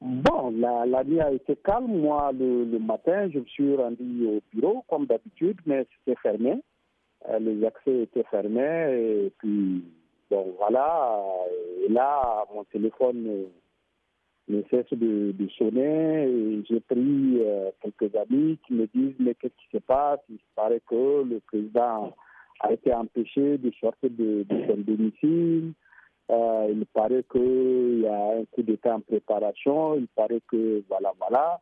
Bon, la, la, nuit a été calme. Moi, le, matin, je me suis rendu au bureau, comme d'habitude, mais c'était fermé. Euh, les accès étaient fermés. Et puis, bon, voilà. Et là, mon téléphone ne cesse de, sonner. J'ai pris euh, quelques amis qui me disent Mais qu'est-ce qui se passe? Il paraît que le président a été empêché de sortir de son domicile. Euh, il paraît qu'il y a un coup d'État en préparation. Il paraît que, voilà, voilà.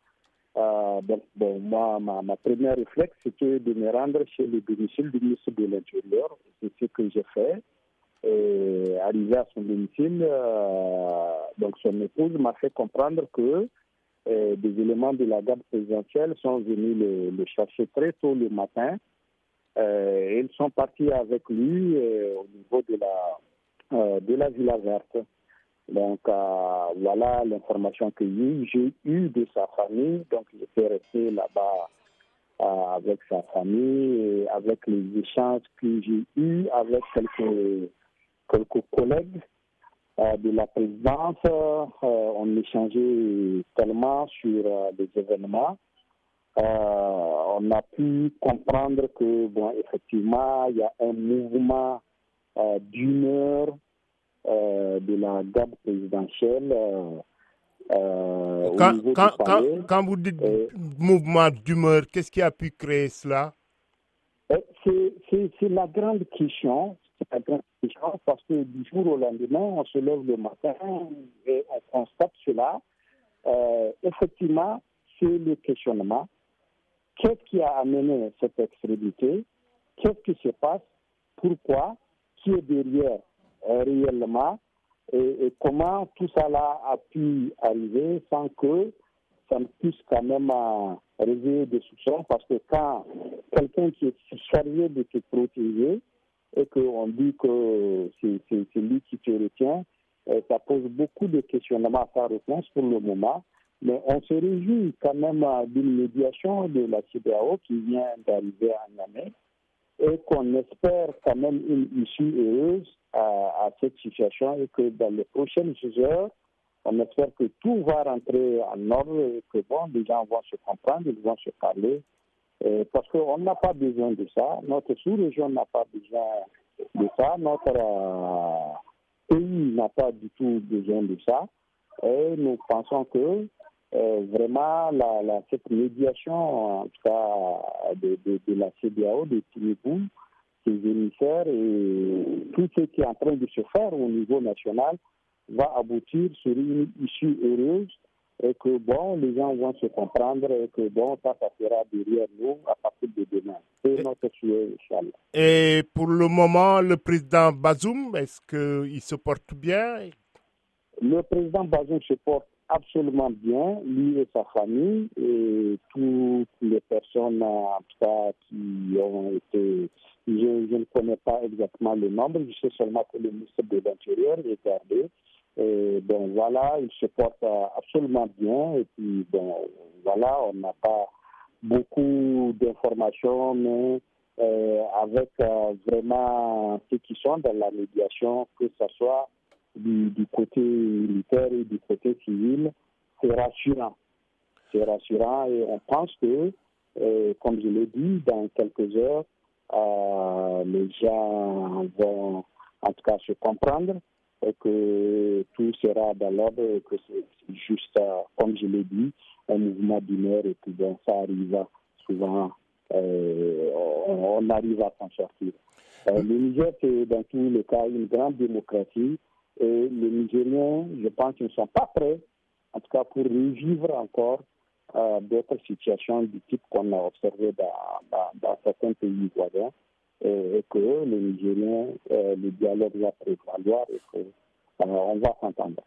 Euh, donc, bon, moi, ma, ma première réflexe, c'était de me rendre chez le domicile du ministre de l'Intérieur. C'est ce que j'ai fait. Et arrivé à son domicile, euh, donc son épouse m'a fait comprendre que des éléments de la garde présidentielle sont venus le, le chercher très tôt le matin. ils sont partis avec lui au niveau de la de la Villa Verte. Donc euh, voilà l'information que j'ai eue de sa famille. Donc j'étais resté là-bas euh, avec sa famille et avec les échanges que j'ai eus avec quelques, collègues de la présidence. on échangeait tellement sur des événements. on a pu comprendre que, bon, effectivement, il y a un mouvement euh, d'humeur euh, de la garde présidentielle. Euh, quand, quand, quand, quand, vous dites mouvement d'humeur, qu'est-ce qui a pu créer cela? C'est la grande question. C'est la grande question parce que du jour au lendemain, on se lève le matin et on constate cela. effectivement, c'est le questionnement. Qu'est-ce qui a amené cette extrémité? Qu'est-ce qui se passe? Pourquoi? Qui est derrière? euh, réellement et, comment tout là a pu arriver sans que ça ne puisse quand même euh, réveiller des soupçons? Parce que quand quelqu'un qui est chargé de te protéger et qu'on dit que c'est lui qui te retient, euh, ça pose beaucoup de questionnements à sa réponse pour le moment. Mais on se réjouit quand même d'une médiation de la CDAO qui vient d'arriver en année et qu'on espère quand même une issue heureuse à, cette situation et que dans les prochaines heures, on espère que tout va rentrer en ordre et que bon, les gens vont se comprendre, ils vont se parler. parce qu'on n'a pas besoin de ça, notre sous-région n'a pas besoin de ça, notre euh, pays n'a pas du tout besoin de ça. Et nous pensons que euh, vraiment la, la, cette médiation, en tout cas de, de, de la CDAO, de Tinubu, ses émissaires et tout ce qui est en train de se faire au niveau national va aboutir sur une issue heureuse et que bon, les gens vont se comprendre et que bon, ça, ça sera derrière nous à partir de demain. C'est notre souhait, Inch'Allah. Et pour le moment, le président Bazoum, est-ce qu'il se porte bien? Le président Bazoum se porte absolument bien, lui et sa famille, et toutes les personnes, en tout qui ont été. Je, ne connais pas exactement le nombre, je sais seulement que le ministre de l'Intérieur est gardé. Bon, voilà, il se porte absolument bien. Et puis, bon, voilà, on n'a pas beaucoup d'informations, mais euh, avec euh, vraiment ceux qui sont dans la médiation, que ce soit du, côté militaire et du côté civil, c'est rassurant. C'est rassurant et on pense que, euh, comme je l'ai dit, dans quelques heures, euh, les gens vont en tout cas se comprendre et que tout sera dans l'ordre et que c'est juste, euh, comme je l'ai dit, un mouvement d'humeur et que ça arrive souvent, on, arrive à s'en sortir. le Niger, c'est dans tous les cas une grande démocratie et les Nigériens, je pense qu'ils ne sont pas prêts, en tout cas pour revivre encore euh, d'autres situations du type qu'on a observé dans, certains pays voisins. Et, que les Nigériens, euh, le dialogue va prévaloir et qu'on euh, va s'entendre.